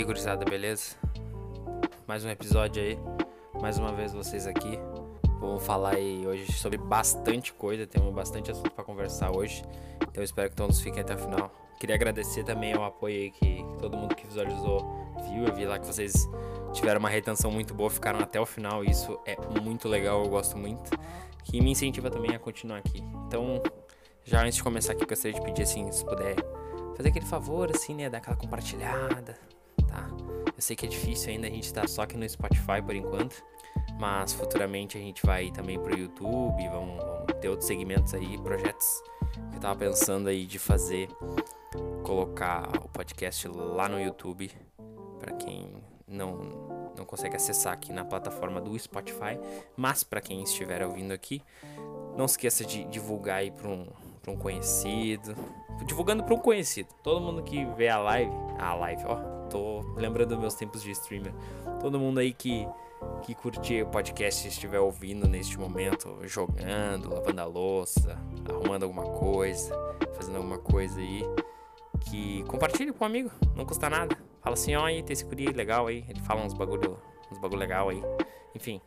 aí, gurizada, beleza? Mais um episódio aí. Mais uma vez vocês aqui. Vamos falar aí hoje sobre bastante coisa, temos bastante assunto para conversar hoje. Então espero que todos fiquem até o final. Queria agradecer também ao apoio aí que todo mundo que visualizou viu. Eu vi lá que vocês tiveram uma retenção muito boa, ficaram até o final. Isso é muito legal, eu gosto muito. Que me incentiva também a continuar aqui. Então, já antes de começar aqui, gostaria de pedir assim, se puder fazer aquele favor, assim, né? Dar aquela compartilhada? Eu sei que é difícil ainda, a gente tá só aqui no Spotify por enquanto. Mas futuramente a gente vai também pro YouTube, vamos, vamos ter outros segmentos aí, projetos que eu tava pensando aí de fazer, colocar o podcast lá no YouTube, para quem não, não consegue acessar aqui na plataforma do Spotify, mas para quem estiver ouvindo aqui, não esqueça de divulgar aí para um, um conhecido, divulgando para um conhecido. Todo mundo que vê a live, a live, ó, tô lembrando meus tempos de streamer. Todo mundo aí que que curtir o podcast estiver ouvindo neste momento, jogando, lavando a louça, arrumando alguma coisa, fazendo alguma coisa aí, que compartilhe com um amigo, não custa nada. Fala assim, ó, aí tem esse guri legal aí, ele fala uns bagulho, uns bagulho legal aí. Enfim,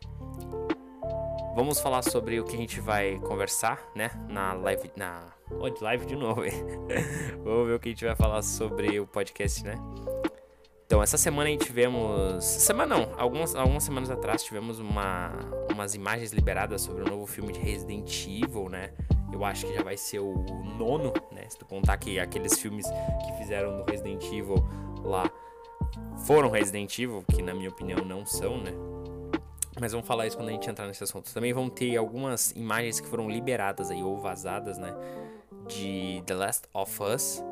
vamos falar sobre o que a gente vai conversar, né, na live, na... Oh, live de novo, Vamos ver o que a gente vai falar sobre o podcast, né? Então, essa semana a gente tivemos. Semana não, algumas, algumas semanas atrás tivemos uma, umas imagens liberadas sobre o novo filme de Resident Evil, né? Eu acho que já vai ser o nono, né? Se tu contar que aqueles filmes que fizeram do Resident Evil lá foram Resident Evil, que na minha opinião não são, né? Mas vamos falar isso quando a gente entrar nesse assunto. Também vão ter algumas imagens que foram liberadas aí, ou vazadas, né? De The Last of Us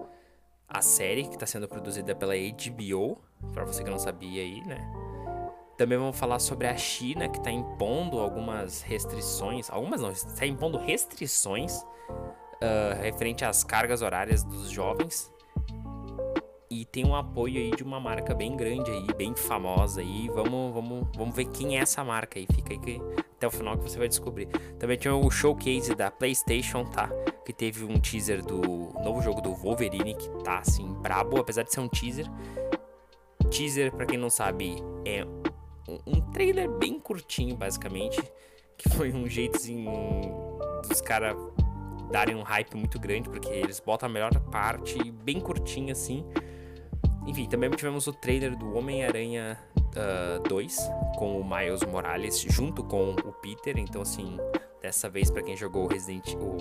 a série que está sendo produzida pela HBO, para você que não sabia aí, né? Também vamos falar sobre a China que está impondo algumas restrições, algumas não, está impondo restrições uh, referente às cargas horárias dos jovens e tem um apoio aí de uma marca bem grande aí, bem famosa aí. Vamos, vamos, vamos ver quem é essa marca aí. Fica aí que, até o final que você vai descobrir. Também tinha o showcase da PlayStation, tá? Que teve um teaser do novo jogo do Wolverine que tá assim brabo, apesar de ser um teaser. Teaser, para quem não sabe, é um trailer bem curtinho, basicamente, que foi um jeito dos caras darem um hype muito grande, porque eles botam a melhor parte bem curtinha assim enfim, também tivemos o trailer do Homem-Aranha uh, ah, 2 com o Miles Morales junto com o Peter. Então, assim, dessa vez, para quem jogou Resident Evil.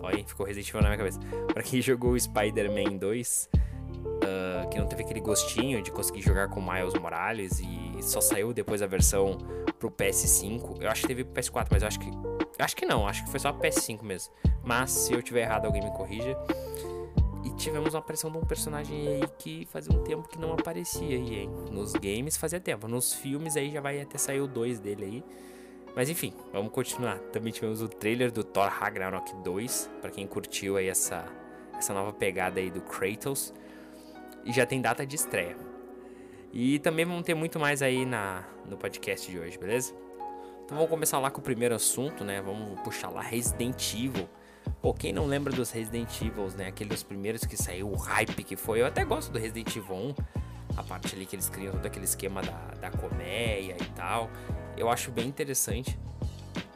Olha, ficou Resident Evil na minha cabeça. Pra quem jogou Spider-Man 2, uh, ah, que não teve aquele gostinho de conseguir jogar com o Miles Morales e só saiu depois a versão pro PS5. Eu acho que teve pro PS4, mas eu acho que. Acho que não, acho que foi só PS5 mesmo. Mas se eu tiver errado, alguém me corrija. E tivemos uma aparição de um personagem aí que fazia um tempo que não aparecia aí, hein? Nos games fazia tempo. Nos filmes aí já vai até sair o 2 dele aí. Mas enfim, vamos continuar. Também tivemos o trailer do Thor Ragnarok 2, para quem curtiu aí essa, essa nova pegada aí do Kratos. E já tem data de estreia. E também vamos ter muito mais aí na, no podcast de hoje, beleza? Então vamos começar lá com o primeiro assunto, né? Vamos puxar lá Resident Evil. Pô, quem não lembra dos Resident Evil, né? Aqueles primeiros que saiu, o hype que foi. Eu até gosto do Resident Evil 1. A parte ali que eles criam todo aquele esquema da, da colmeia e tal. Eu acho bem interessante.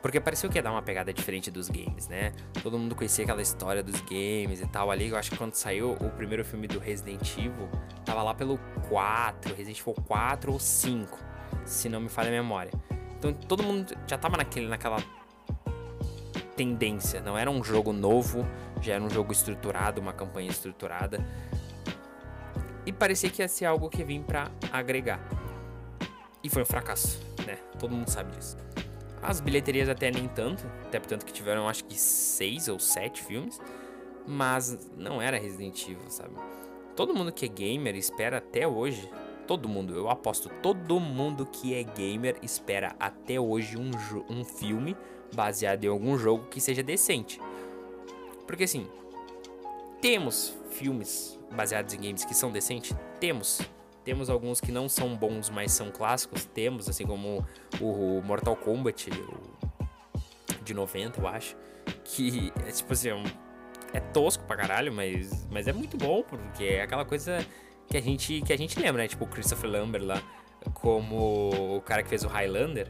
Porque pareceu que ia dar uma pegada diferente dos games, né? Todo mundo conhecia aquela história dos games e tal ali. Eu acho que quando saiu o primeiro filme do Resident Evil, tava lá pelo 4, Resident Evil 4 ou 5, se não me falha a memória. Então todo mundo já tava naquele, naquela tendência, não era um jogo novo, já era um jogo estruturado, uma campanha estruturada. E parecia que ia ser algo que vinha para agregar. E foi um fracasso, né? Todo mundo sabe disso. As bilheterias até nem tanto, até tanto que tiveram acho que seis ou sete filmes, mas não era Resident Evil, sabe? Todo mundo que é gamer espera até hoje, todo mundo, eu aposto, todo mundo que é gamer espera até hoje um, um filme baseado em algum jogo que seja decente. Porque assim, temos filmes baseados em games que são decentes? Temos. Temos alguns que não são bons, mas são clássicos. Temos, assim como o Mortal Kombat o de 90, eu acho. Que é tipo assim, é, tosco pra caralho, mas, mas é muito bom, porque é aquela coisa que a gente, que a gente lembra, né? Tipo o Christopher Lambert lá, como o cara que fez o Highlander,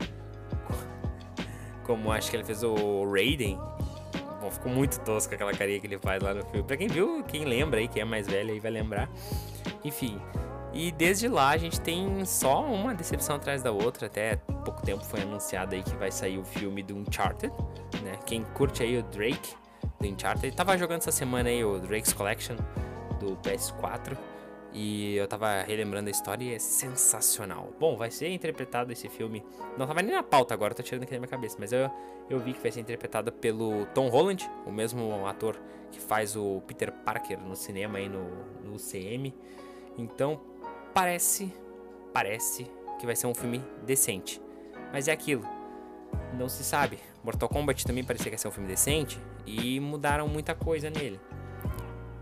como acho que ele fez o Raiden. Bom, ficou muito tosco aquela carinha que ele faz lá no filme. Pra quem viu, quem lembra aí, quem é mais velho aí vai lembrar. Enfim, e desde lá a gente tem só uma decepção atrás da outra. Até pouco tempo foi anunciado aí que vai sair o filme do Uncharted, né? Quem curte aí o Drake do Uncharted, tava jogando essa semana aí o Drake's Collection do PS4 e eu tava relembrando a história e é sensacional. Bom, vai ser interpretado esse filme. Não tava nem na pauta agora, tô tirando aqui da minha cabeça, mas eu, eu vi que vai ser interpretado pelo Tom Holland, o mesmo ator que faz o Peter Parker no cinema aí no, no UCM. Então, parece, parece que vai ser um filme decente. Mas é aquilo, não se sabe. Mortal Kombat também parecia que ia ser um filme decente e mudaram muita coisa nele.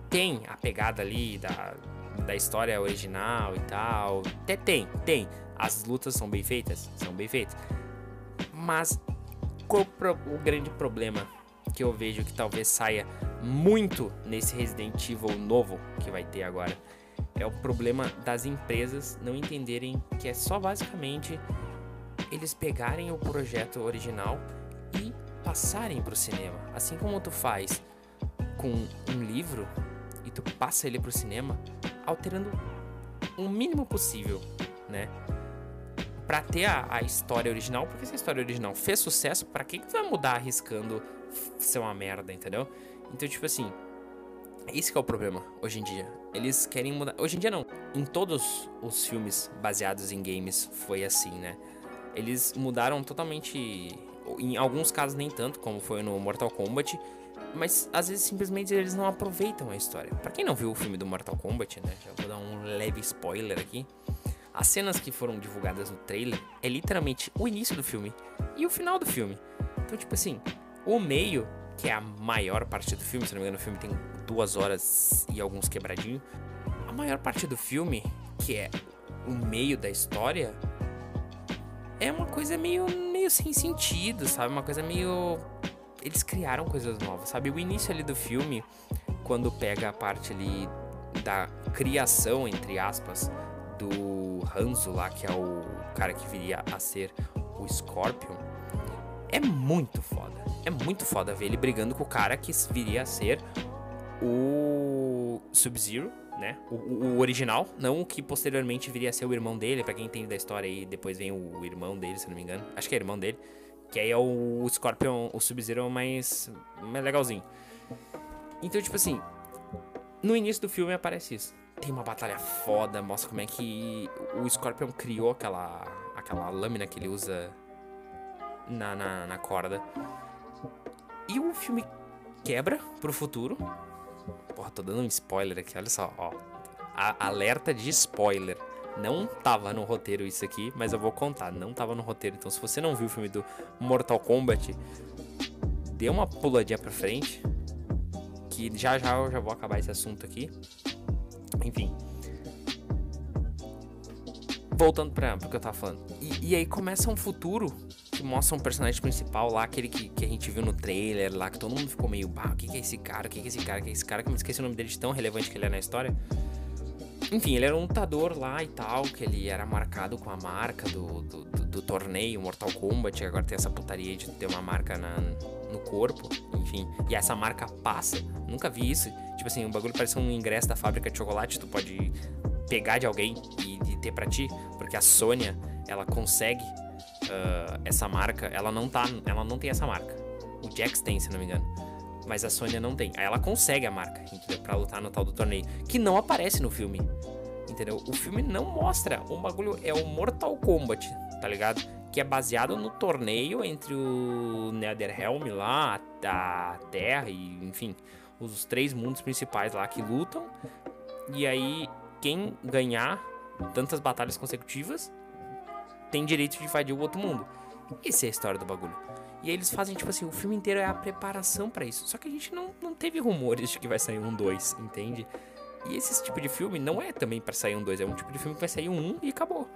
Tem a pegada ali da, da história original e tal. Até tem, tem. As lutas são bem feitas, são bem feitas. Mas qual o grande problema que eu vejo que talvez saia muito nesse Resident Evil novo que vai ter agora? é o problema das empresas não entenderem que é só basicamente eles pegarem o projeto original e passarem para o cinema. Assim como tu faz com um livro e tu passa ele para o cinema, alterando o mínimo possível, né? Para ter a, a, história original, porque se a história original fez sucesso, para que, que tu vai mudar arriscando ser uma merda, entendeu? Então, tipo assim, esse é o problema hoje em dia. Eles querem mudar. Hoje em dia não. Em todos os filmes baseados em games foi assim, né? Eles mudaram totalmente. Em alguns casos nem tanto, como foi no Mortal Kombat. Mas às vezes simplesmente eles não aproveitam a história. Para quem não viu o filme do Mortal Kombat, né? Já vou dar um leve spoiler aqui. As cenas que foram divulgadas no trailer é literalmente o início do filme e o final do filme. Então, tipo assim, o meio, que é a maior parte do filme, se não me engano, o filme tem duas horas e alguns quebradinhos. A maior parte do filme, que é o meio da história, é uma coisa meio, meio sem sentido, sabe? Uma coisa meio. Eles criaram coisas novas, sabe? O início ali do filme, quando pega a parte ali da criação, entre aspas, do Hanzo lá, que é o cara que viria a ser o Scorpion, é muito foda. É muito foda ver ele brigando com o cara que viria a ser o Sub-Zero, né? O, o, original, não o que posteriormente viria a ser o irmão dele, para quem entende da história aí, depois vem o irmão dele, se não me engano. Acho que é irmão dele. Que aí é o Scorpion, o Sub-Zero mais, mais legalzinho. Então, tipo assim, no início do filme aparece isso. Tem uma batalha foda, mostra como é que o Scorpion criou aquela, aquela lâmina que ele usa na, na, na corda. E o filme quebra pro futuro, Porra, tô dando um spoiler aqui, olha só, ó. A alerta de spoiler. Não tava no roteiro isso aqui, mas eu vou contar. Não tava no roteiro. Então, se você não viu o filme do Mortal Kombat, dê uma puladinha pra frente. Que já já eu já vou acabar esse assunto aqui. Enfim. Voltando pra, o que eu tava falando. E, e aí começa um futuro que mostra um personagem principal lá, aquele que, que a gente viu no trailer lá, que todo mundo ficou meio, bah, o que, que é esse cara? O que, que é esse cara? O que é esse cara? Que eu me esqueci o nome dele de tão relevante que ele é na história. Enfim, ele era um lutador lá e tal, que ele era marcado com a marca do, do, do, do torneio Mortal Kombat, agora tem essa putaria de ter uma marca na, no corpo, enfim. E essa marca passa. Nunca vi isso. Tipo assim, um bagulho parece um ingresso da fábrica de chocolate, tu pode pegar de alguém e, e ter para ti, porque a Sônia, ela consegue uh, essa marca, ela não tá, ela não tem essa marca. O Jax tem, se não me engano. Mas a Sônia não tem. Aí ela consegue a marca, entendeu? Pra lutar no tal do torneio. Que não aparece no filme. Entendeu? O filme não mostra. O bagulho é o Mortal Kombat, tá ligado? Que é baseado no torneio entre o Netherrealm lá, a Terra e, enfim, os três mundos principais lá que lutam. E aí, quem ganhar tantas batalhas consecutivas tem direito de invadir o outro mundo. Essa é a história do bagulho. E aí eles fazem, tipo assim, o filme inteiro é a preparação para isso. Só que a gente não, não teve rumores de que vai sair um 2, entende? E esse tipo de filme não é também para sair um 2, é um tipo de filme que vai sair um 1 um e acabou.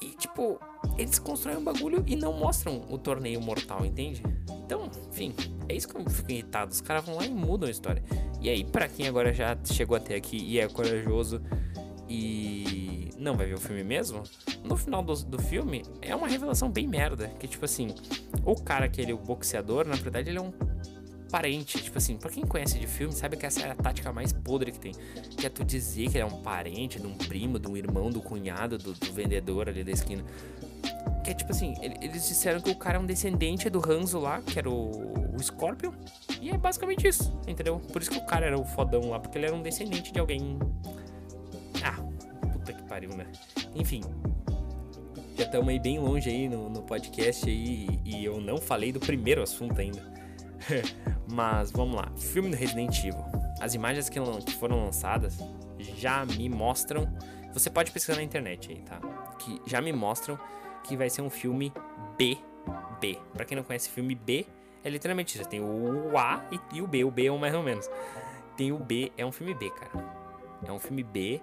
E tipo, eles constroem um bagulho e não mostram o torneio mortal, entende? Então, enfim, é isso que eu fico irritado. Os caras vão lá e mudam a história. E aí, para quem agora já chegou até aqui e é corajoso e não vai ver o filme mesmo, no final do, do filme é uma revelação bem merda. Que tipo assim, o cara que ele é o boxeador, na verdade, ele é um parente. Tipo assim, pra quem conhece de filme, sabe que essa é a tática mais podre que tem. Que é tu dizer que ele é um parente, de um primo, de um irmão, do cunhado, do, do vendedor ali da esquina. Que é tipo assim, eles disseram que o cara é um descendente do Hanzo lá, que era o, o Scorpion. E é basicamente isso, entendeu? Por isso que o cara era o fodão lá, porque ele era um descendente de alguém. Pariu, né? Enfim. Já estamos aí bem longe aí no, no podcast aí e eu não falei do primeiro assunto ainda. Mas vamos lá, filme do Resident Evil. As imagens que foram lançadas já me mostram. Você pode pesquisar na internet aí, tá? Que já me mostram que vai ser um filme B. B. Pra quem não conhece filme B, é literalmente isso. Tem o A e, o B. O B é um mais ou menos. Tem o B, é um filme B, cara. É um filme B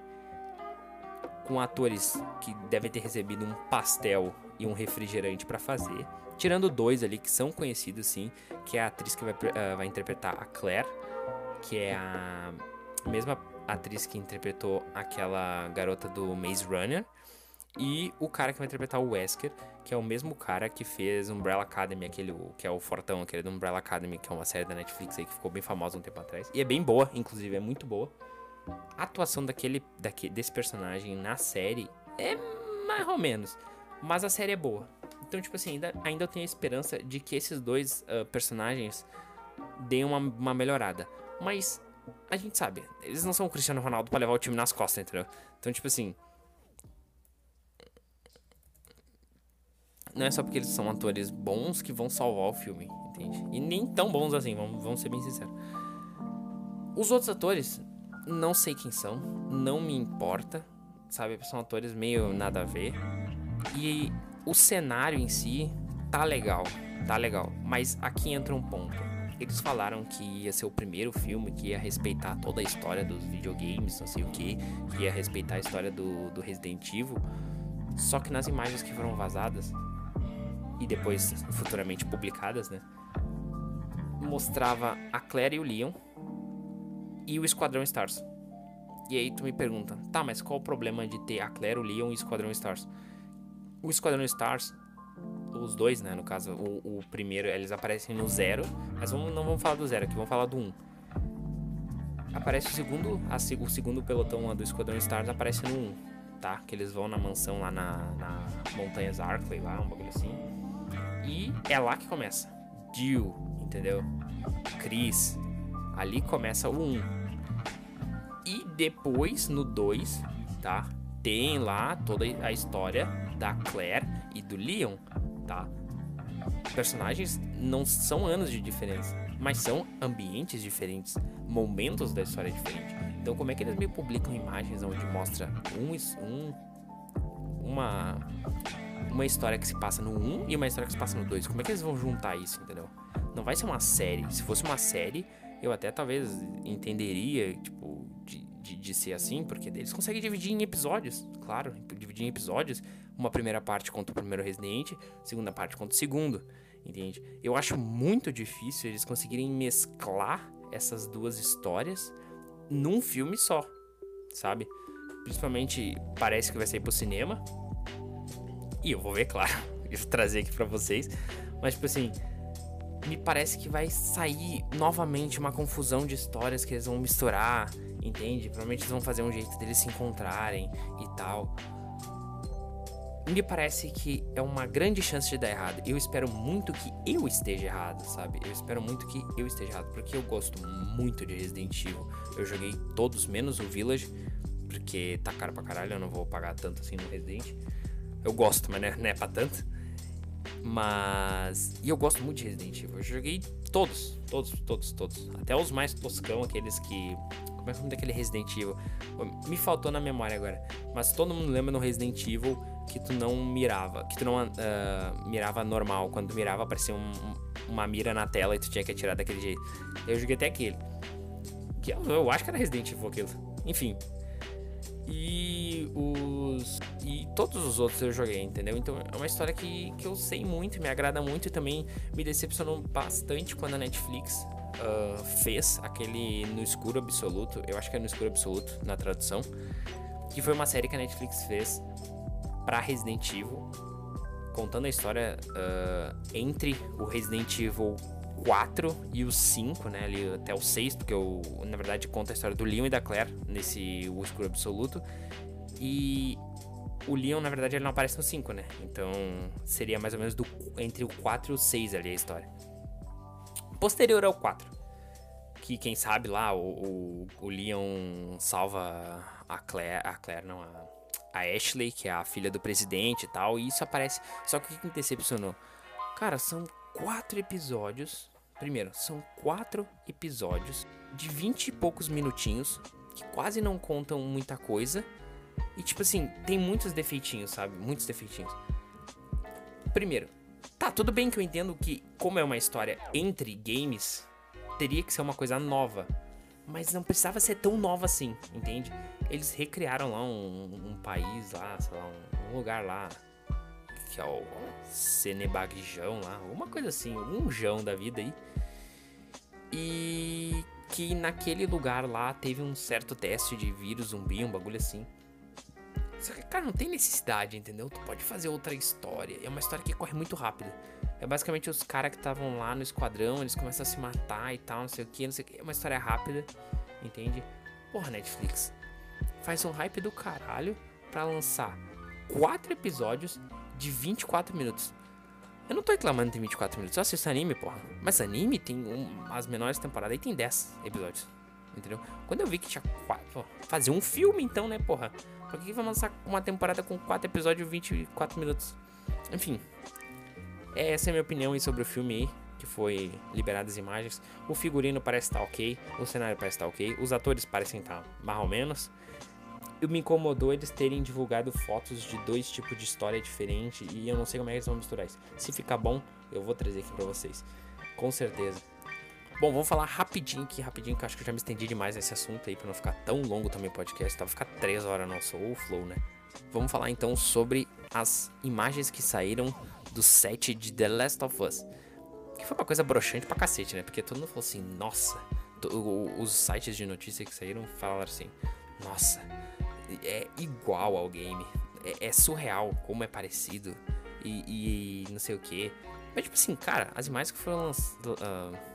com atores que devem ter recebido um pastel e um refrigerante para fazer. Tirando dois ali que são conhecidos, sim, que é a atriz que vai, uh, vai interpretar a Claire, que é a mesma atriz que interpretou aquela garota do Maze Runner. E o cara que vai interpretar o Wesker, que é o mesmo cara que fez Umbrella Academy, aquele que é o Fortão, aquele do Umbrella Academy, que é uma série da Netflix aí que ficou bem famosa um tempo atrás. E é bem boa, inclusive, é muito boa. A atuação daquele, daquele desse personagem na série é mais ou menos, mas a série é boa. Então, tipo assim, ainda, ainda eu tenho a esperança de que esses dois uh, personagens deem uma, uma melhorada. Mas a gente sabe, eles não são o Cristiano Ronaldo para levar o time nas costas, entendeu? Então, tipo assim. Não é só porque eles são atores bons que vão salvar o filme, entende? E nem tão bons assim, vamos, vamos ser bem sinceros. Os outros atores, não sei quem são, não me importa, sabe? São atores meio nada a ver. E o cenário em si tá legal, tá legal. Mas aqui entra um ponto. Eles falaram que ia ser o primeiro filme que ia respeitar toda a história dos videogames, não sei o que, que ia respeitar a história do, do Resident Evil. Só que nas imagens que foram vazadas e depois futuramente publicadas, né? Mostrava a Claire e o Leon e o Esquadrão Stars. E aí tu me pergunta, tá, mas qual o problema de ter a Claire, o Leon e o Esquadrão Stars? O Esquadrão Stars, os dois, né? No caso, o, o primeiro, eles aparecem no zero. Mas vamos, não vamos falar do zero aqui, vamos falar do um. Aparece o segundo, a, o segundo pelotão do Esquadrão Stars aparece no 1, tá? Que eles vão na mansão lá na, na Montanhas Arkley, lá, um bagulho assim. E é lá que começa. Jill, entendeu? Chris. Ali começa o 1. Depois, no 2, tá? Tem lá toda a história da Claire e do Leon, tá? Personagens não são anos de diferença, mas são ambientes diferentes, momentos da história diferentes. Então, como é que eles me publicam imagens onde mostra um, um uma uma história que se passa no 1 e uma história que se passa no 2? Como é que eles vão juntar isso, entendeu? Não vai ser uma série. Se fosse uma série, eu até talvez entenderia, tipo, de, de, ser assim, porque eles conseguem dividir em episódios, claro, dividir em episódios uma primeira parte contra o primeiro Resident, segunda parte contra o segundo, entende? Eu acho muito difícil eles conseguirem mesclar essas duas histórias num filme só, sabe? Principalmente parece que vai sair pro cinema. E eu vou ver, claro, eu trazer aqui para vocês, mas tipo assim, me parece que vai sair novamente uma confusão de histórias que eles vão misturar, entende? Provavelmente eles vão fazer um jeito deles se encontrarem e tal me parece que é uma grande chance de dar errado. Eu espero muito que eu esteja errado, sabe? Eu espero muito que eu esteja errado, porque eu gosto muito de Resident Evil. Eu joguei todos, menos o Village, porque tá caro pra caralho, eu não vou pagar tanto assim no Resident. Eu gosto, mas não é pra tanto. Mas. E eu gosto muito de Resident Evil. Eu joguei todos, todos, todos, todos. Até os mais toscão, aqueles que. Como é que daquele Resident Evil? Me faltou na memória agora. Mas todo mundo lembra no Resident Evil que tu não mirava, que tu não uh, mirava normal. Quando tu mirava, aparecia um, uma mira na tela e tu tinha que atirar daquele jeito. Eu joguei até aquele. Que eu, eu acho que era Resident Evil aquilo. Enfim. E os. E todos os outros eu joguei, entendeu? Então é uma história que, que eu sei muito, me agrada muito e também me decepcionou bastante quando a Netflix uh, fez aquele No Escuro Absoluto. Eu acho que é No Escuro Absoluto na tradução que foi uma série que a Netflix fez para Resident Evil, contando a história uh, entre o Resident Evil 4 e o 5, né, ali até o 6, porque eu, na verdade, conta a história do Leon e da Claire nesse O Escuro Absoluto. E o Leon, na verdade, ele não aparece no 5, né? Então, seria mais ou menos do, entre o 4 e o 6 ali a história. Posterior ao 4, que quem sabe lá, o, o, o Leon salva a Claire, a Claire não, a, a Ashley, que é a filha do presidente e tal, e isso aparece. Só que o que me decepcionou? Cara, são quatro episódios. Primeiro, são quatro episódios de vinte e poucos minutinhos que quase não contam muita coisa. E tipo assim, tem muitos defeitinhos, sabe? Muitos defeitinhos. Primeiro, tá, tudo bem que eu entendo que, como é uma história entre games, teria que ser uma coisa nova. Mas não precisava ser tão nova assim, entende? Eles recriaram lá um, um país lá, sei lá, um, lugar lá, que é o Cenebagjão lá, uma coisa assim, um jão da vida aí. E que naquele lugar lá teve um certo teste de vírus zumbi, um bagulho assim. Só que, cara, não tem necessidade, entendeu? Tu pode fazer outra história. É uma história que corre muito rápido. É basicamente os caras que estavam lá no esquadrão, eles começam a se matar e tal, não sei o que, não sei o que. É uma história rápida, entende? Porra, Netflix. Faz um hype do caralho pra lançar quatro episódios de 24 minutos. Eu não tô reclamando de 24 minutos, eu assisto anime, porra. Mas anime tem um, as menores temporadas aí tem 10 episódios. Entendeu? Quando eu vi que tinha 4. Fazer um filme então, né, porra? Por que, vai lançar uma temporada com 4 episódios e 24 minutos? Enfim. Essa é a minha opinião sobre o filme aí, que foi liberado as imagens. O figurino parece estar tá ok, o cenário parece estar tá ok, os atores parecem estar tá mais ou menos. E me incomodou eles terem divulgado fotos de dois tipos de história diferente e eu não sei como é que eles vão misturar isso. Se ficar bom, eu vou trazer aqui pra vocês. Com certeza. Bom, vamos falar rapidinho aqui, rapidinho, que eu acho que eu já me estendi demais nesse assunto aí, pra não ficar tão longo também o podcast, tá? Ficar 3 horas não, sou o flow, né? Vamos falar então sobre as imagens que saíram do set de The Last of Us. Que foi uma coisa broxante pra cacete, né? Porque todo mundo falou assim, nossa. Os sites de notícia que saíram falaram assim, nossa, é igual ao game. É, é surreal como é parecido. E, e, não sei o que. Mas, tipo assim, cara, as imagens que foram lançadas. Uh,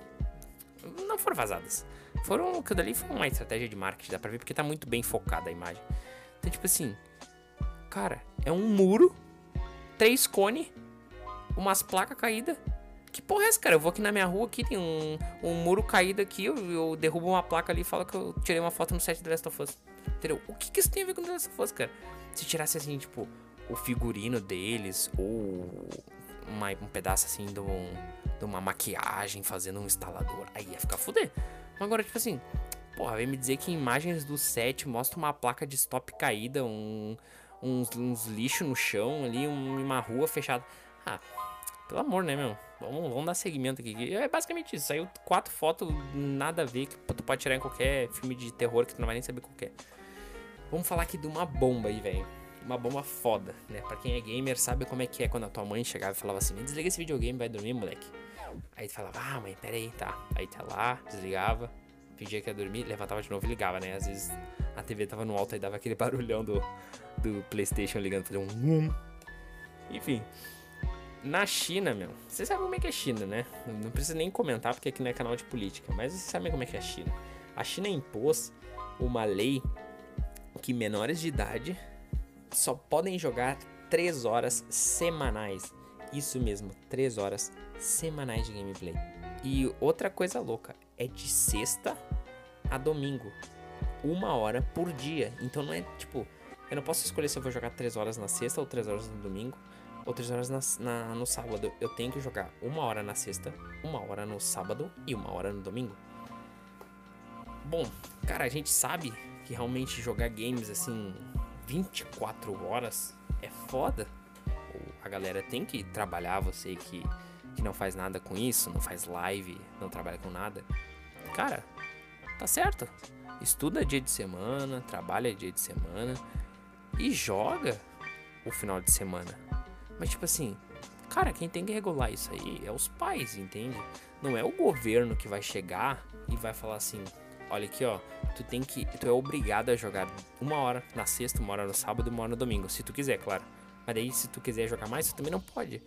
não foram vazadas. Foram. Aquilo dali foi uma estratégia de marketing, dá pra ver, porque tá muito bem focada a imagem. Então, tipo assim. Cara, é um muro, três cones, umas placas caídas. Que porra é essa, cara? Eu vou aqui na minha rua, aqui tem um, um muro caído aqui, eu, eu derrubo uma placa ali e falo que eu tirei uma foto no set do Last of Us. Entendeu? O que, que isso tem a ver com The Last of Us, cara? Se tirasse assim, tipo, o figurino deles, ou uma, um pedaço assim de um de uma maquiagem fazendo um instalador. Aí ia ficar fuder. Agora, tipo assim, porra, vem me dizer que imagens do set mostra uma placa de stop caída, um, uns, uns lixos no chão ali, uma rua fechada. Ah, pelo amor, né, meu? Vamos, vamos dar seguimento aqui. É basicamente isso. Saiu quatro fotos, nada a ver, que tu pode tirar em qualquer filme de terror que tu não vai nem saber qual é. Vamos falar aqui de uma bomba aí, velho uma bomba foda, né? Pra quem é gamer sabe como é que é quando a tua mãe chegava e falava assim: desliga esse videogame, vai dormir, moleque. Aí tu falava, ah, mãe, peraí, tá. Aí tá lá, desligava, fingia que ia dormir, levantava de novo e ligava, né? Às vezes a TV tava no alto e dava aquele barulhão do, do PlayStation ligando, fazer um um. Enfim. Na China, meu, vocês sabem como é que é a China, né? Não precisa nem comentar porque aqui não é canal de política, mas vocês sabem como é que é a China. A China impôs uma lei que menores de idade só podem jogar 3 horas semanais. Isso mesmo, 3 horas semanais de gameplay. E outra coisa louca, é de sexta a domingo. Uma hora por dia. Então não é tipo, eu não posso escolher se eu vou jogar 3 horas na sexta ou 3 horas no domingo. Ou 3 horas na, na, no sábado. Eu tenho que jogar uma hora na sexta, uma hora no sábado e uma hora no domingo. Bom, cara, a gente sabe que realmente jogar games assim 24 horas é foda. A galera tem que trabalhar, você que, que não faz nada com isso, não faz live, não trabalha com nada. Cara, tá certo. Estuda dia de semana, trabalha dia de semana e joga o final de semana. Mas tipo assim, cara, quem tem que regular isso aí é os pais, entende? Não é o governo que vai chegar e vai falar assim: olha aqui, ó, tu tem que. Tu é obrigado a jogar uma hora na sexta, uma hora no sábado uma hora no domingo. Se tu quiser, claro. Mas daí, se tu quiser jogar mais, tu também não pode.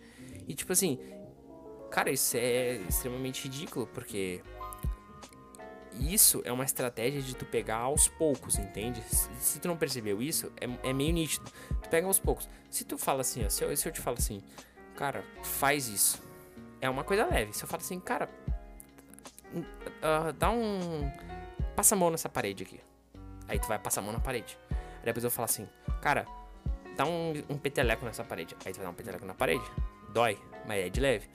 E tipo assim, cara, isso é extremamente ridículo, porque isso é uma estratégia de tu pegar aos poucos, entende? Se tu não percebeu isso, é, é meio nítido. Tu pega aos poucos. Se tu fala assim, ó, se eu, se eu te falo assim, cara, faz isso. É uma coisa leve. Se eu falo assim, cara, uh, dá um. Passa a mão nessa parede aqui. Aí tu vai passar a mão na parede. Aí depois eu falo assim, cara, dá um, um peteleco nessa parede. Aí tu vai dar um peteleco na parede. Dói, mas é de leve.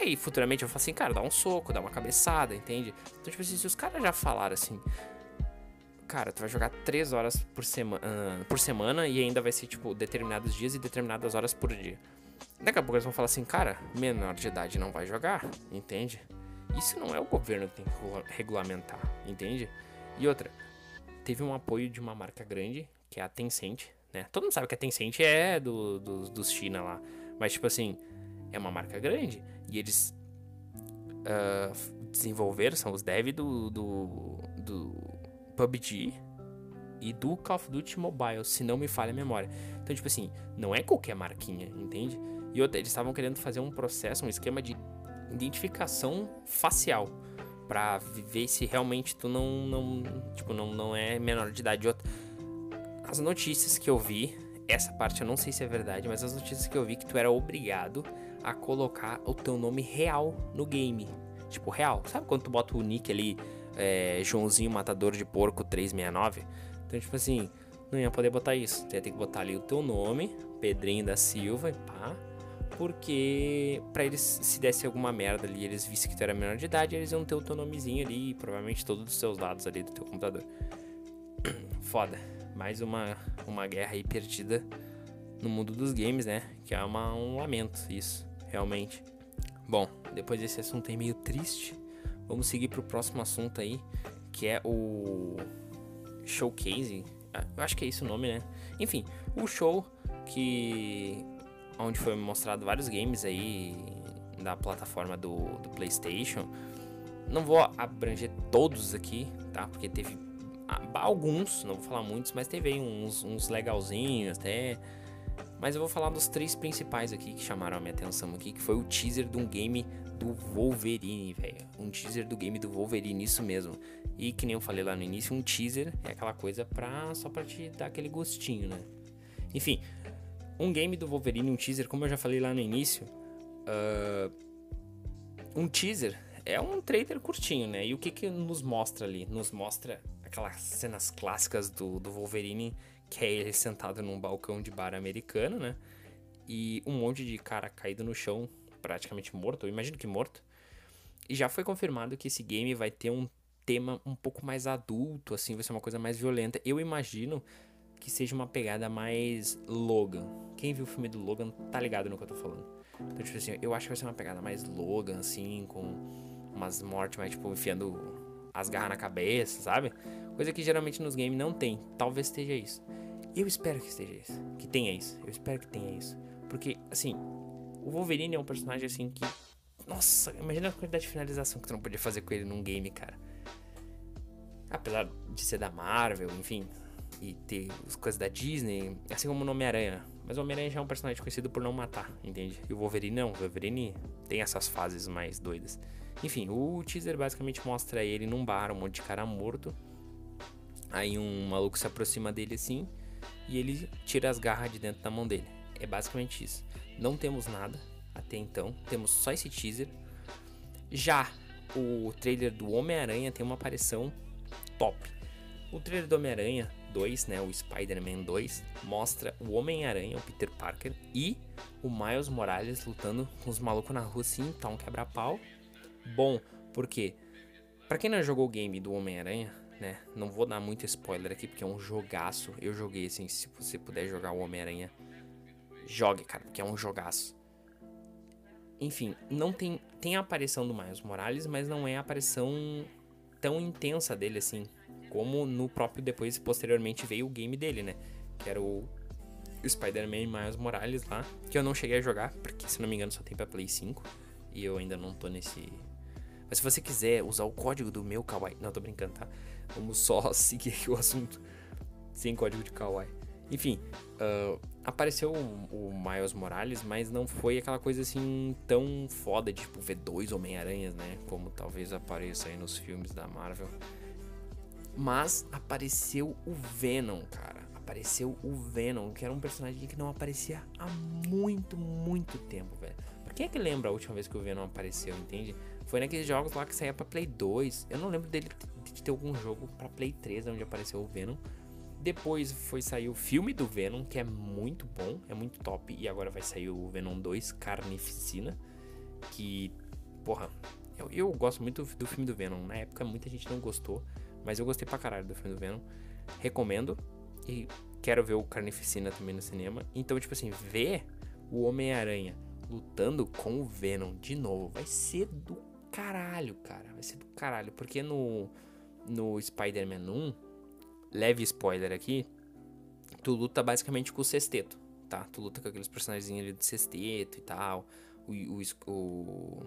Aí futuramente eu falo assim, cara, dá um soco, dá uma cabeçada, entende? Então, tipo assim, se os caras já falaram assim, cara, tu vai jogar 3 horas por, sema uh, por semana e ainda vai ser, tipo, determinados dias e determinadas horas por dia. Daqui a pouco eles vão falar assim, cara, menor de idade não vai jogar, entende? Isso não é o governo que tem que regulamentar, entende? E outra, teve um apoio de uma marca grande, que é a Tencent, né? Todo mundo sabe que a Tencent é do, do, dos China lá. Mas, tipo assim, é uma marca grande. E eles uh, desenvolveram, são os devs do, do, do PUBG e do Call of Duty Mobile, se não me falha a memória. Então, tipo assim, não é qualquer marquinha, entende? E outra, eles estavam querendo fazer um processo, um esquema de identificação facial para ver se realmente tu não não tipo não, não é menor de idade. Outra, as notícias que eu vi, essa parte eu não sei se é verdade, mas as notícias que eu vi que tu era obrigado a colocar o teu nome real no game. Tipo, real. Sabe quando tu bota o nick ali, é, Joãozinho Matador de Porco 369? Então, tipo assim, não ia poder botar isso. Tu ia ter que botar ali o teu nome, Pedrinho da Silva e pá. Porque pra eles, se desse alguma merda ali, eles vissem que tu era menor de idade, eles iam ter o teu nomezinho ali e provavelmente todos os seus dados ali do teu computador. Foda. Mais uma, uma guerra aí perdida no mundo dos games, né? Que é uma, um lamento isso realmente. Bom, depois desse assunto aí meio triste, vamos seguir pro próximo assunto aí, que é o showcase. Ah, eu acho que é esse o nome, né? Enfim, o show que onde foi mostrado vários games aí da plataforma do, do PlayStation. Não vou abranger todos aqui, tá? Porque teve alguns, não vou falar muitos, mas teve uns, uns legalzinhos até mas eu vou falar dos três principais aqui que chamaram a minha atenção aqui, que foi o teaser de um game do Wolverine, velho. Um teaser do game do Wolverine, isso mesmo. E que nem eu falei lá no início, um teaser é aquela coisa pra, só pra te dar aquele gostinho, né? Enfim, um game do Wolverine, um teaser, como eu já falei lá no início, uh, um teaser é um trailer curtinho, né? E o que que nos mostra ali? Nos mostra aquelas cenas clássicas do, do Wolverine que é ele sentado num balcão de bar americano, né? E um monte de cara caído no chão, praticamente morto, eu imagino que morto. E já foi confirmado que esse game vai ter um tema um pouco mais adulto, assim, vai ser uma coisa mais violenta. Eu imagino que seja uma pegada mais Logan. Quem viu o filme do Logan tá ligado no que eu tô falando. Então, tipo assim, eu acho que vai ser uma pegada mais Logan, assim, com umas mortes mais, tipo, enfiando as garras na cabeça, sabe? Coisa que geralmente nos games não tem. Talvez esteja isso. Eu espero que esteja isso. Que tenha isso. Eu espero que tenha isso. Porque, assim, o Wolverine é um personagem assim que. Nossa, imagina a quantidade de finalização que tu não podia fazer com ele num game, cara. Apesar de ser da Marvel, enfim, e ter as coisas da Disney, assim como o Homem-Aranha. Mas o Homem-Aranha já é um personagem conhecido por não matar, entende? E o Wolverine não. O Wolverine tem essas fases mais doidas. Enfim, o teaser basicamente mostra ele num bar, um monte de cara morto. Aí um maluco se aproxima dele assim e ele tira as garras de dentro da mão dele. É basicamente isso. Não temos nada até então, temos só esse teaser. Já o trailer do Homem-Aranha tem uma aparição top. O trailer do Homem-Aranha 2, né, o Spider-Man 2, mostra o Homem-Aranha, o Peter Parker, e o Miles Morales lutando com os malucos na rua assim, tá um quebra-pau bom, porque para quem não jogou o game do Homem-Aranha, né? Não vou dar muito spoiler aqui porque é um jogaço. Eu joguei assim, se você puder jogar o Homem-Aranha, jogue, cara, porque é um jogaço. Enfim, não tem tem a aparição do Miles Morales, mas não é a aparição tão intensa dele assim, como no próprio depois posteriormente veio o game dele, né? Que era o Spider-Man Miles Morales lá, que eu não cheguei a jogar, porque se não me engano só tem para Play 5 e eu ainda não tô nesse Mas se você quiser usar o código do meu Kawaii. Não, tô brincando, tá? Vamos só seguir aqui o assunto sem código de Kawaii. Enfim, uh, apareceu o, o, Miles Morales, mas não foi aquela coisa assim tão foda, tipo ver dois Homem-Aranhas, né? Como talvez apareça aí nos filmes da Marvel. Mas apareceu o Venom, cara. Apareceu o Venom, que era um personagem que não aparecia há muito, muito tempo, velho. Por quem é que lembra a última vez que o Venom apareceu, entende? Foi naqueles jogos lá que saía pra Play 2. Eu não lembro dele de ter algum jogo pra Play 3 onde apareceu o Venom. Depois foi sair o filme do Venom, que é muito bom, é muito top. E agora vai sair o Venom 2, Carnificina. Que, porra, eu, eu gosto muito do filme do Venom. Na época muita gente não gostou, mas eu gostei pra caralho do filme do Venom. Recomendo. E quero ver o Carnificina também no cinema. Então, tipo assim, ver o Homem-Aranha lutando com o Venom de novo vai ser do caralho, cara. Vai ser do caralho. Porque no, no Spider-Man 1 leve spoiler aqui, tu luta basicamente com o sexteto, tá? Tu luta com aqueles personagens ali do sexteto e tal, o, o, o,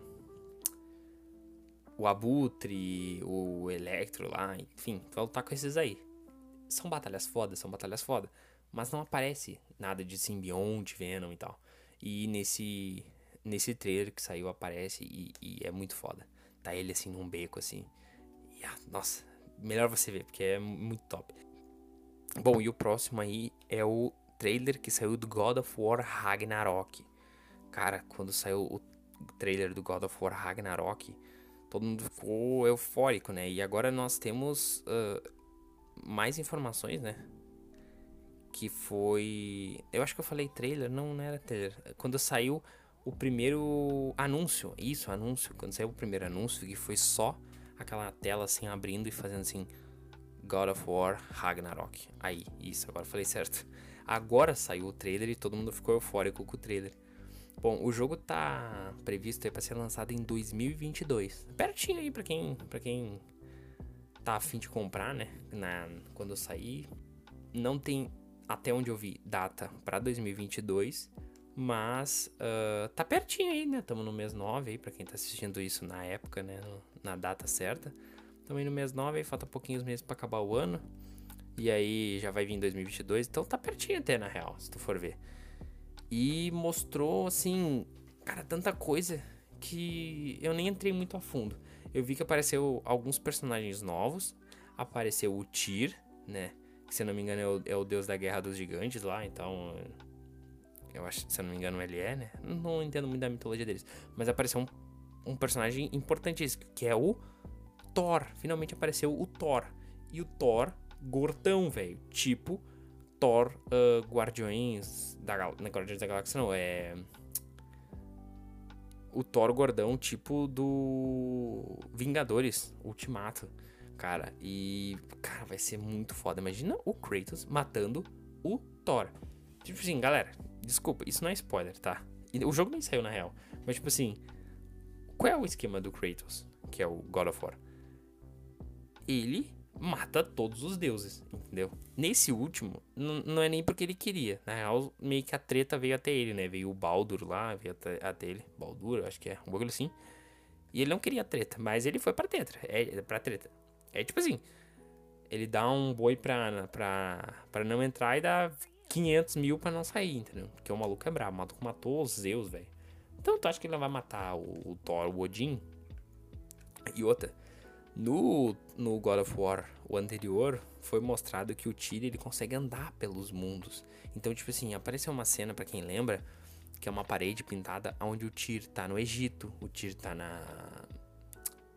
o Abutre, o Electro lá, enfim, vai lutar com esses aí. São batalhas fodas, são batalhas fodas, mas não aparece nada de simbionte, Venom e tal. E nesse nesse trailer que saiu aparece e, e é muito foda. Tá ele assim num beco assim. E, ah, nossa, melhor você ver, porque é muito top. Bom, e o próximo aí é o trailer que saiu do God of War Ragnarok. Cara, quando saiu o trailer do God of War Ragnarok, todo mundo ficou eufórico, né? E agora nós temos uh, mais informações, né? Que foi. Eu acho que eu falei trailer, não, não era trailer. Quando saiu o primeiro anúncio, isso, anúncio. Quando saiu o primeiro anúncio, que foi só aquela tela assim abrindo e fazendo assim God of War Ragnarok. Aí, isso, agora falei certo. Agora saiu o trailer e todo mundo ficou eufórico com o trailer. Bom, o jogo tá previsto para ser lançado em 2022. Pertinho aí para quem, para quem tá afim de comprar, né? Na, quando sair. Não tem, até onde eu vi, data para 2022. Mas uh, tá pertinho aí, né? Estamos no mês 9 aí, pra quem tá assistindo isso na época, né? Na data certa. Aí no mês 9, aí falta pouquinhos meses para acabar o ano. E aí já vai vir 2022, então tá pertinho até na real, se tu for ver. E mostrou assim, cara, tanta coisa que eu nem entrei muito a fundo. Eu vi que apareceu alguns personagens novos, apareceu o Tyr, né? Que se eu não me engano é o, é o deus da guerra dos gigantes lá, então eu acho, se eu não me engano, ele é, né? Não entendo muito da mitologia deles. Mas apareceu um, um personagem importantíssimo, que é o Thor. Finalmente apareceu o Thor. E o Thor, gordão, velho. Tipo Thor uh, Guardiões da Galáxia. Não Guardiões da Galáxia, não. É. O Thor gordão, tipo do. Vingadores Ultimato. Cara, e. Cara, vai ser muito foda. Imagina o Kratos matando o Thor. Tipo assim, galera, desculpa, isso não é spoiler, tá? O jogo nem saiu na real. Mas, tipo assim, qual é o esquema do Kratos, que é o God of War? Ele mata todos os deuses, entendeu? Nesse último, não é nem porque ele queria. Na real, meio que a treta veio até ele, né? Veio o Baldur lá, veio até, até ele. Baldur, acho que é, um bagulho assim. E ele não queria treta, mas ele foi pra treta. É, pra treta. É tipo assim, ele dá um boi pra, pra, pra não entrar e dá 500 mil pra não sair, entendeu? Porque o maluco é brabo, matou, matou os Zeus, velho. Então tu acha que ele vai matar o, o Thor, o Odin? E outra, no, no God of War, o anterior, foi mostrado que o Tyr ele consegue andar pelos mundos. Então, tipo assim, apareceu uma cena, para quem lembra, que é uma parede pintada onde o Tyr tá no Egito, o Tyr tá na,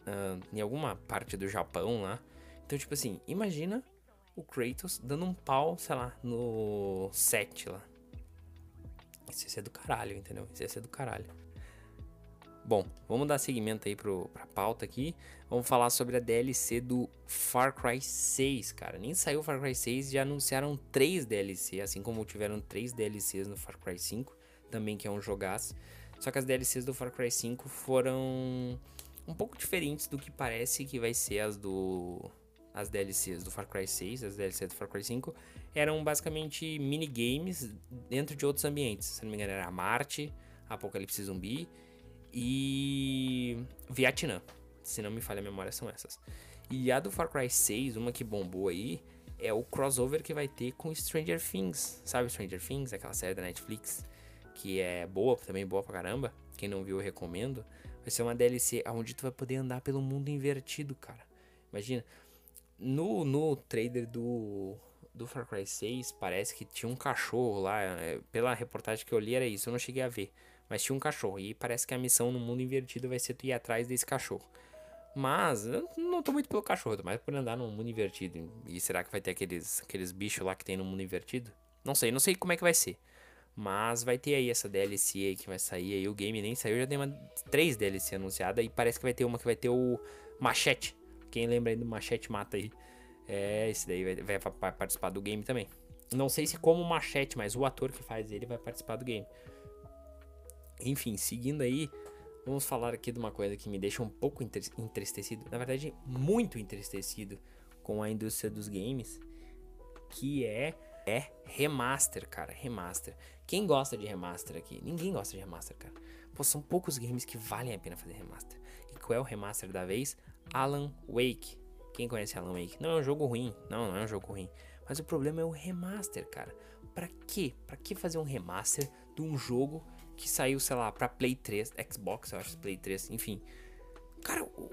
na em alguma parte do Japão lá. Então, tipo assim, imagina o Kratos dando um pau, sei lá, no set lá. Isso ia ser do caralho, entendeu? Isso ia ser do caralho. Bom, vamos dar seguimento aí pro, pra pauta aqui. Vamos falar sobre a DLC do Far Cry 6, cara. Nem saiu o Far Cry 6 já anunciaram três DLC, assim como tiveram três DLCs no Far Cry 5, também que é um jogaço. Só que as DLCs do Far Cry 5 foram um pouco diferentes do que parece que vai ser as do as DLCs do Far Cry 6, as DLCs do Far Cry 5, eram basicamente minigames dentro de outros ambientes. Se não me engano, era Marte, Apocalipse Zumbi e Vietnã. se não me falha a memória, são essas. E a do Far Cry 6, uma que bombou aí, é o crossover que vai ter com Stranger Things. Sabe Stranger Things? Aquela série da Netflix que é boa, também boa pra caramba. Quem não viu, eu recomendo. Vai ser uma DLC onde tu vai poder andar pelo mundo invertido, cara. Imagina. No, no trailer do, do Far Cry 6, parece que tinha um cachorro lá. É, pela reportagem que eu li, era isso. Eu não cheguei a ver. Mas tinha um cachorro. E parece que a missão no mundo invertido vai ser tu ir atrás desse cachorro. Mas eu não tô muito pelo cachorro, tô mais por andar no mundo invertido. E será que vai ter aqueles, aqueles bichos lá que tem no mundo invertido? Não sei, não sei como é que vai ser. Mas vai ter aí essa DLC aí que vai sair aí. O game nem saiu, já tem uma, três DLC anunciadas. E parece que vai ter uma que vai ter o Machete. Quem lembra aí do Machete Mata aí. É, esse daí vai, vai, vai participar do game também. Não sei se como Machete, mas o ator que faz ele vai participar do game. Enfim, seguindo aí, vamos falar aqui de uma coisa que me deixa um pouco entristecido. Na verdade, muito entristecido com a indústria dos games. Que é é remaster, cara. Remaster. Quem gosta de remaster aqui? Ninguém gosta de remaster, cara. Pô, são poucos games que valem a pena fazer remaster. E qual é o remaster da vez? Alan Wake. Quem conhece Alan Wake? Não é um jogo ruim. Não, não é um jogo ruim. Mas o problema é o remaster, cara. Pra quê? Pra que fazer um remaster de um jogo que saiu, sei lá, pra Play 3, Xbox, eu acho, Play 3, enfim. Cara, o,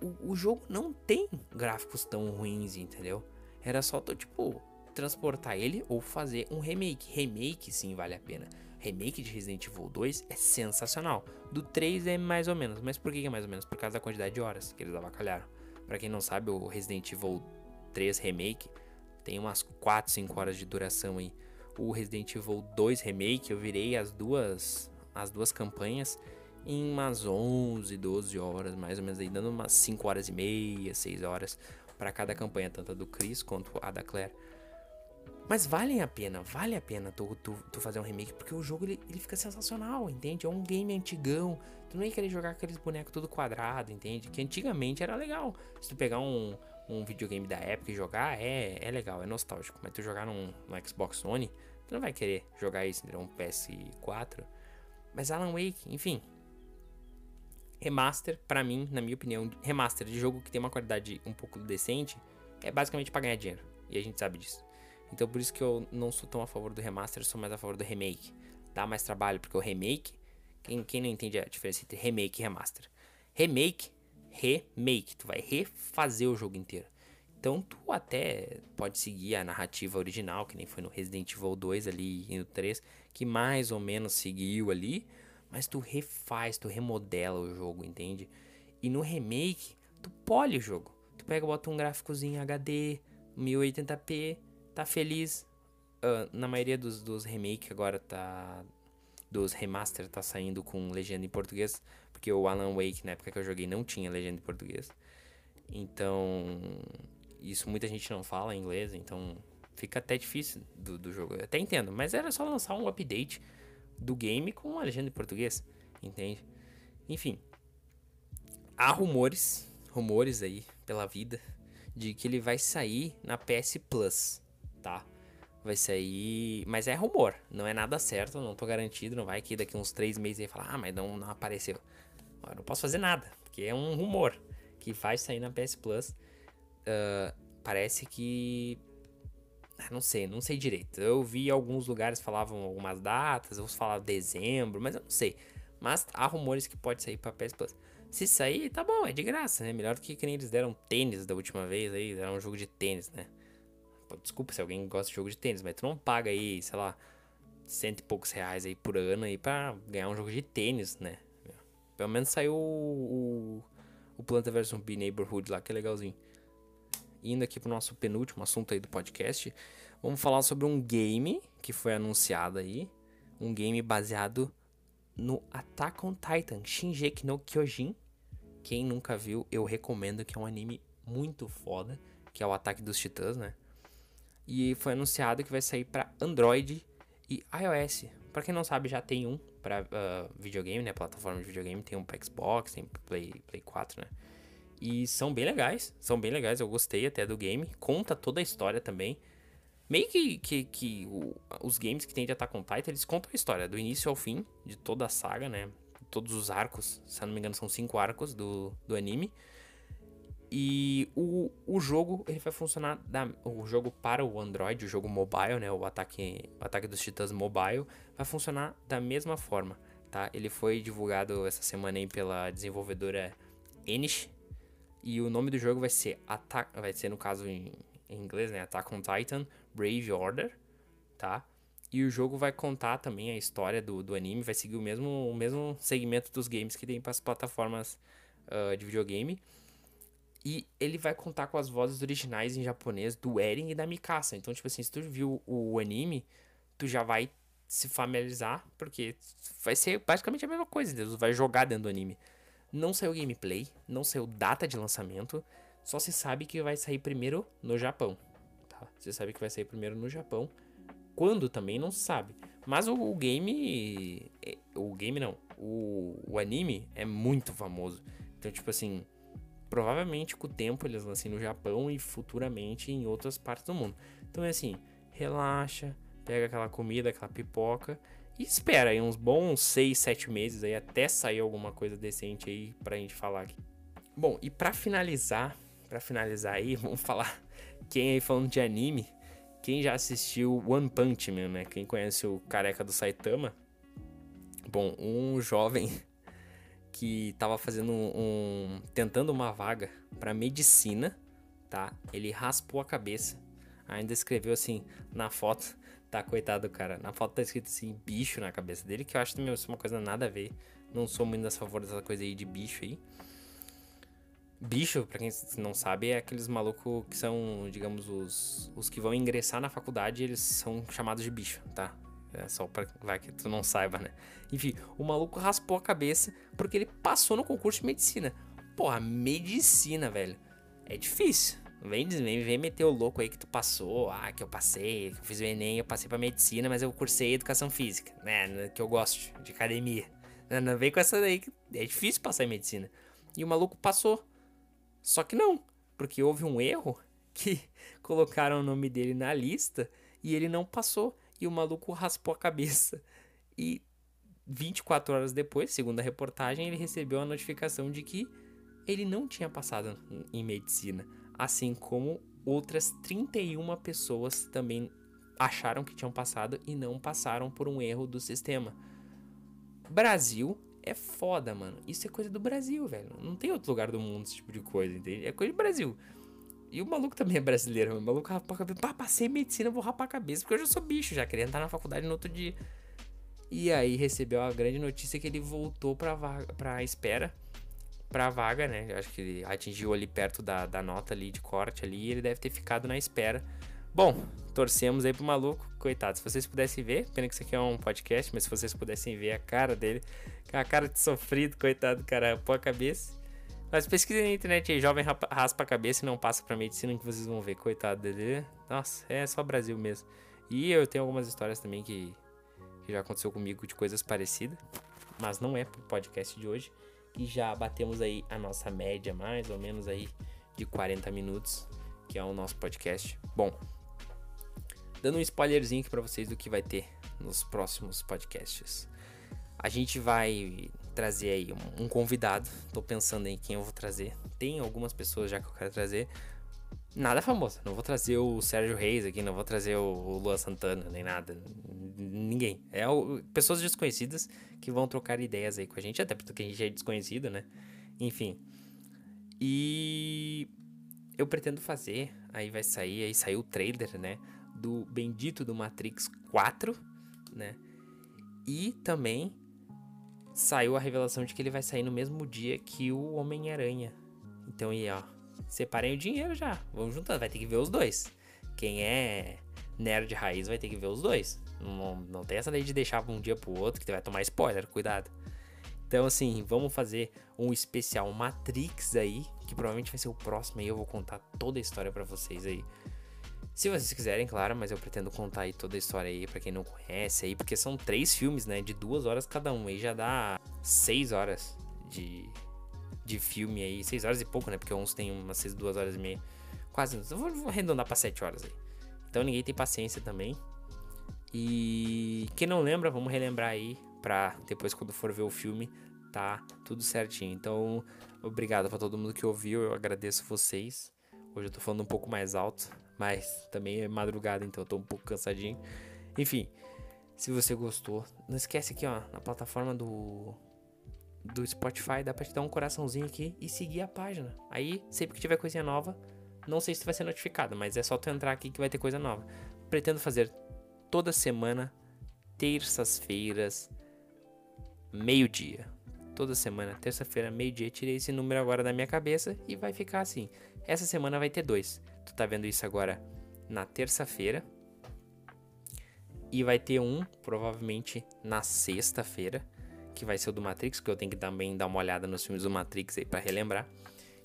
o, o jogo não tem gráficos tão ruins, entendeu? Era só, tipo, transportar ele ou fazer um remake. Remake sim vale a pena. Remake de Resident Evil 2 é sensacional. Do 3 é mais ou menos. Mas por que é mais ou menos? Por causa da quantidade de horas que eles avacalharam. Para quem não sabe, o Resident Evil 3 Remake tem umas 4, 5 horas de duração aí. O Resident Evil 2 Remake eu virei as duas as duas campanhas em umas 11, 12 horas, mais ou menos aí, dando umas 5 horas e meia, 6 horas para cada campanha, tanto a do Chris quanto a da Claire. Mas vale a pena, vale a pena tu, tu, tu, fazer um remake, porque o jogo ele, ele fica sensacional, entende? É um game antigão. Tu não ia querer jogar aqueles bonecos tudo quadrado, entende? Que antigamente era legal. Se tu pegar um, um videogame da época e jogar, é, é legal, é nostálgico. Mas tu jogar num, no Xbox One, tu não vai querer jogar isso, entendeu? Um PS4. Mas Alan Wake, enfim. Remaster, para mim, na minha opinião, remaster de jogo que tem uma qualidade um pouco decente, é basicamente pra ganhar dinheiro. E a gente sabe disso. Então por isso que eu não sou tão a favor do remaster, sou mais a favor do remake. Dá mais trabalho, porque o remake, quem, quem não entende a diferença entre remake e remaster? Remake, remake, tu vai refazer o jogo inteiro. Então tu até pode seguir a narrativa original, que nem foi no Resident Evil 2 ali e no 3, que mais ou menos seguiu ali, mas tu refaz, tu remodela o jogo, entende? E no remake, tu pole o jogo. Tu pega, bota um gráficozinho HD, 1080p, tá feliz. Uh, na maioria dos, dos remakes agora tá. Dos remaster tá saindo com legenda em português. Porque o Alan Wake, na época que eu joguei, não tinha legenda em português. Então. Isso muita gente não fala em inglês, então fica até difícil do, do jogo. Eu até entendo, mas era só lançar um update do game com a legenda em português, entende? Enfim, há rumores, rumores aí pela vida, de que ele vai sair na PS Plus tá? Vai sair. Mas é rumor, não é nada certo, não tô garantido. Não vai que daqui uns três meses aí falar, ah, mas não, não apareceu. Eu não posso fazer nada, porque é um rumor que vai sair na PS Plus. Uh, parece que. Ah, não sei, não sei direito. Eu vi alguns lugares falavam algumas datas, outros falavam dezembro, mas eu não sei. Mas há rumores que pode sair pra PS Plus. Se sair, tá bom, é de graça, né? Melhor do que, que nem eles deram tênis da última vez aí, deram um jogo de tênis, né? Desculpa se alguém gosta de jogo de tênis, mas tu não paga aí, sei lá, cento e poucos reais aí por ano aí pra ganhar um jogo de tênis, né? Pelo menos saiu o, o, o Planta vs Zumbi Neighborhood lá, que é legalzinho. Indo aqui pro nosso penúltimo assunto aí do podcast, vamos falar sobre um game que foi anunciado aí. Um game baseado no Attack on Titan, Shinjeki no Kyojin. Quem nunca viu, eu recomendo que é um anime muito foda, que é o Ataque dos Titãs, né? E foi anunciado que vai sair para Android e iOS. Para quem não sabe, já tem um para uh, ah, videogame, né? Plataforma de videogame, tem um para Xbox, tem Play, Play 4, né? E são bem legais, são bem legais, eu gostei até do game. Conta toda a história também. Meio que, que, que o, os games que tem de Attack on Titan, eles contam a história do início ao fim de toda a saga, né? todos os arcos, se não me engano são cinco arcos do, do anime. E o, o jogo, ele vai funcionar, da, o jogo para o Android, o jogo mobile, né, o ataque, o ataque dos titãs mobile, vai funcionar da mesma forma, tá? Ele foi divulgado essa semana aí pela desenvolvedora Enish, e o nome do jogo vai ser Attack, vai ser no caso em, em inglês, né, Attack on Titan Brave Order, tá? E o jogo vai contar também a história do, do anime, vai seguir o mesmo, o mesmo segmento dos games que tem para as plataformas uh, de videogame. E ele vai contar com as vozes originais em japonês do Eren e da Mikasa. Então, tipo assim, se tu viu o anime, tu já vai se familiarizar, porque vai ser basicamente a mesma coisa, tu vai jogar dentro do anime. Não saiu gameplay, não saiu data de lançamento, só se sabe que vai sair primeiro no Japão, tá? Você sabe que vai sair primeiro no Japão. Quando também não sabe. Mas o, o game. É, o game não. O, o anime é muito famoso. Então, tipo assim. Provavelmente com o tempo eles lancem no Japão e futuramente em outras partes do mundo. Então é assim, relaxa, pega aquela comida, aquela pipoca e espera aí uns bons 6, 7 meses aí até sair alguma coisa decente aí pra gente falar aqui. Bom, e para finalizar, para finalizar aí, vamos falar quem aí falando de anime, quem já assistiu One Punch Man, né? Quem conhece o careca do Saitama? Bom, um jovem que tava fazendo um, tentando uma vaga para medicina, tá? Ele raspou a cabeça. Ainda escreveu assim na foto, tá coitado do cara. Na foto tá escrito assim bicho na cabeça dele, que eu acho também uma coisa nada a ver. Não sou muito das favor dessa coisa aí de bicho aí. Bicho, pra quem não sabe, é aqueles malucos que são, digamos, os, os que vão ingressar na faculdade, eles são chamados de bicho, tá? É só pra vai que tu não saiba, né? Enfim, o maluco raspou a cabeça porque ele passou no concurso de medicina. Porra, medicina, velho. É difícil. Vem, vem, vem meter o louco aí que tu passou. Ah, que eu passei, que eu fiz o Enem, eu passei pra medicina, mas eu cursei educação física, né? Que eu gosto, de academia. Não, não vem com essa daí que é difícil passar em medicina. E o maluco passou. Só que não, porque houve um erro que colocaram o nome dele na lista e ele não passou. E o maluco raspou a cabeça. E 24 horas depois, segundo a reportagem, ele recebeu a notificação de que ele não tinha passado em medicina. Assim como outras 31 pessoas também acharam que tinham passado e não passaram por um erro do sistema. Brasil é foda, mano. Isso é coisa do Brasil, velho. Não tem outro lugar do mundo esse tipo de coisa, entende? É coisa do Brasil. E o maluco também é brasileiro, mano. O maluco rapar a cabeça. Pá, passei medicina, vou rapar a cabeça, porque eu já sou bicho, já queria entrar na faculdade no outro dia. E aí recebeu a grande notícia que ele voltou pra, pra espera, pra vaga, né? Acho que ele atingiu ali perto da, da nota ali de corte ali e ele deve ter ficado na espera Bom, torcemos aí pro maluco, coitado. Se vocês pudessem ver, pena que isso aqui é um podcast, mas se vocês pudessem ver a cara dele, a cara de sofrido, coitado, cara, pô a cabeça. Mas pesquisem na internet aí, jovem raspa a cabeça e não passa pra medicina que vocês vão ver, coitado dele. Nossa, é só Brasil mesmo. E eu tenho algumas histórias também que, que já aconteceu comigo de coisas parecidas, mas não é pro podcast de hoje. E já batemos aí a nossa média, mais ou menos aí, de 40 minutos, que é o nosso podcast. Bom, dando um spoilerzinho aqui para vocês do que vai ter nos próximos podcasts. A gente vai trazer aí um, um, convidado. Tô pensando em quem eu vou trazer. Tem algumas pessoas já que eu quero trazer. Nada famoso. Não vou trazer o Sérgio Reis aqui, não vou trazer o, Luan Santana, nem nada. Ninguém. É o, pessoas desconhecidas que vão trocar ideias aí com a gente, até porque a gente é desconhecido, né? Enfim. E eu pretendo fazer, aí vai sair, aí saiu o trailer, né? do bendito do Matrix 4, né? E também saiu a revelação de que ele vai sair no mesmo dia que o Homem-Aranha. Então aí, ó, separem o dinheiro já. Vamos juntando, vai ter que ver os dois. Quem é nerd raiz vai ter que ver os dois. Não, não tem essa lei de deixar um dia pro outro que você vai tomar spoiler, cuidado. Então, assim, vamos fazer um especial Matrix aí, que provavelmente vai ser o próximo aí. Eu vou contar toda a história para vocês aí. Se vocês quiserem, claro, mas eu pretendo contar aí toda a história aí para quem não conhece aí, porque são três filmes, né, de duas horas cada um, aí já dá seis horas de, de filme aí, seis horas e pouco, né, porque uns tem umas seis, duas horas e meia, quase, eu vou, vou arredondar pra sete horas aí. Então ninguém tem paciência também. E quem não lembra, vamos relembrar aí, pra depois quando for ver o filme, tá tudo certinho. Então, obrigado para todo mundo que ouviu, eu agradeço vocês. Hoje eu tô falando um pouco mais alto, mas também é madrugada, então eu tô um pouco cansadinho. Enfim, se você gostou, não esquece aqui, ó, na plataforma do do Spotify, dá pra te dar um coraçãozinho aqui e seguir a página. Aí, sempre que tiver coisinha nova, não sei se vai ser notificado, mas é só tu entrar aqui que vai ter coisa nova. Pretendo fazer toda semana, terças-feiras, meio-dia. Toda semana, terça-feira, meio-dia. Tirei esse número agora da minha cabeça e vai ficar assim. Essa semana vai ter dois. Tu tá vendo isso agora na terça-feira. E vai ter um, provavelmente, na sexta-feira que vai ser o do Matrix, que eu tenho que também dar uma olhada nos filmes do Matrix aí para relembrar.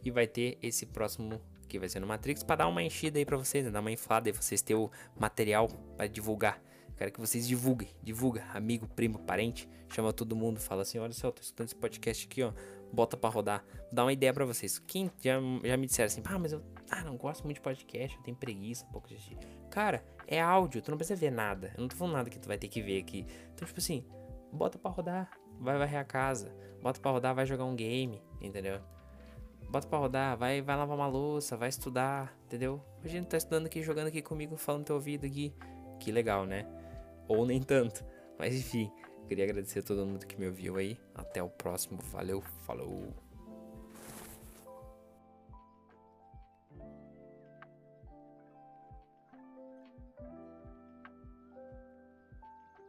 E vai ter esse próximo vai ser no Matrix para dar uma enchida aí para vocês, né? dar uma inflada e vocês ter o material para divulgar. Quero que vocês divulguem, divulga, amigo, primo, parente, chama todo mundo, fala assim, olha só, tô escutando esse podcast aqui, ó, bota para rodar. Vou dar uma ideia para vocês. Quem já, já me disseram assim, ah, mas eu ah, não gosto muito de podcast, eu tenho preguiça, pouco de assistir. Cara, é áudio, tu não precisa ver nada. Eu não tô falando nada que tu vai ter que ver aqui. Então, tipo assim, bota para rodar, vai varrer a casa. Bota pra rodar, vai jogar um game, entendeu? Bota pra rodar, vai, vai lavar uma louça, vai estudar, entendeu? A gente tá estudando aqui, jogando aqui comigo, falando teu ouvido aqui. Que legal, né? Ou nem tanto. Mas enfim, queria agradecer a todo mundo que me ouviu aí. Até o próximo. Valeu, falou.